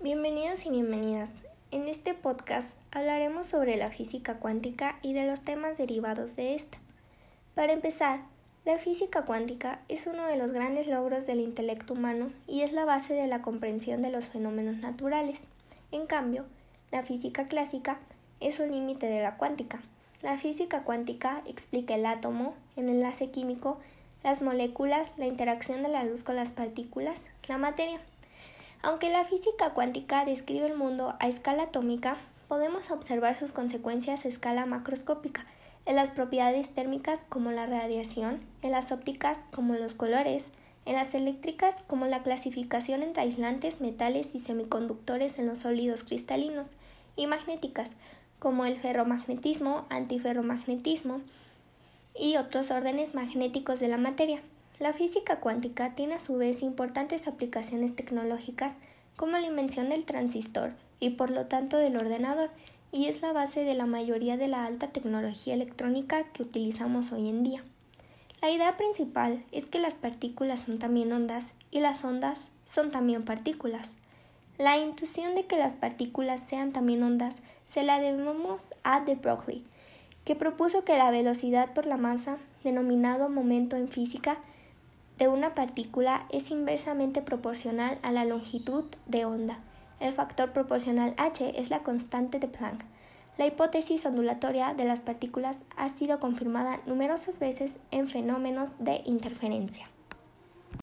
Bienvenidos y bienvenidas. En este podcast hablaremos sobre la física cuántica y de los temas derivados de esta. Para empezar, la física cuántica es uno de los grandes logros del intelecto humano y es la base de la comprensión de los fenómenos naturales. En cambio, la física clásica es un límite de la cuántica. La física cuántica explica el átomo, el enlace químico, las moléculas, la interacción de la luz con las partículas, la materia. Aunque la física cuántica describe el mundo a escala atómica, podemos observar sus consecuencias a escala macroscópica, en las propiedades térmicas como la radiación, en las ópticas como los colores, en las eléctricas como la clasificación entre aislantes, metales y semiconductores en los sólidos cristalinos, y magnéticas como el ferromagnetismo, antiferromagnetismo y otros órdenes magnéticos de la materia. La física cuántica tiene a su vez importantes aplicaciones tecnológicas como la invención del transistor y por lo tanto del ordenador, y es la base de la mayoría de la alta tecnología electrónica que utilizamos hoy en día. La idea principal es que las partículas son también ondas y las ondas son también partículas. La intuición de que las partículas sean también ondas se la debemos a de Broglie, que propuso que la velocidad por la masa, denominado momento en física, de una partícula es inversamente proporcional a la longitud de onda. El factor proporcional h es la constante de Planck. La hipótesis ondulatoria de las partículas ha sido confirmada numerosas veces en fenómenos de interferencia.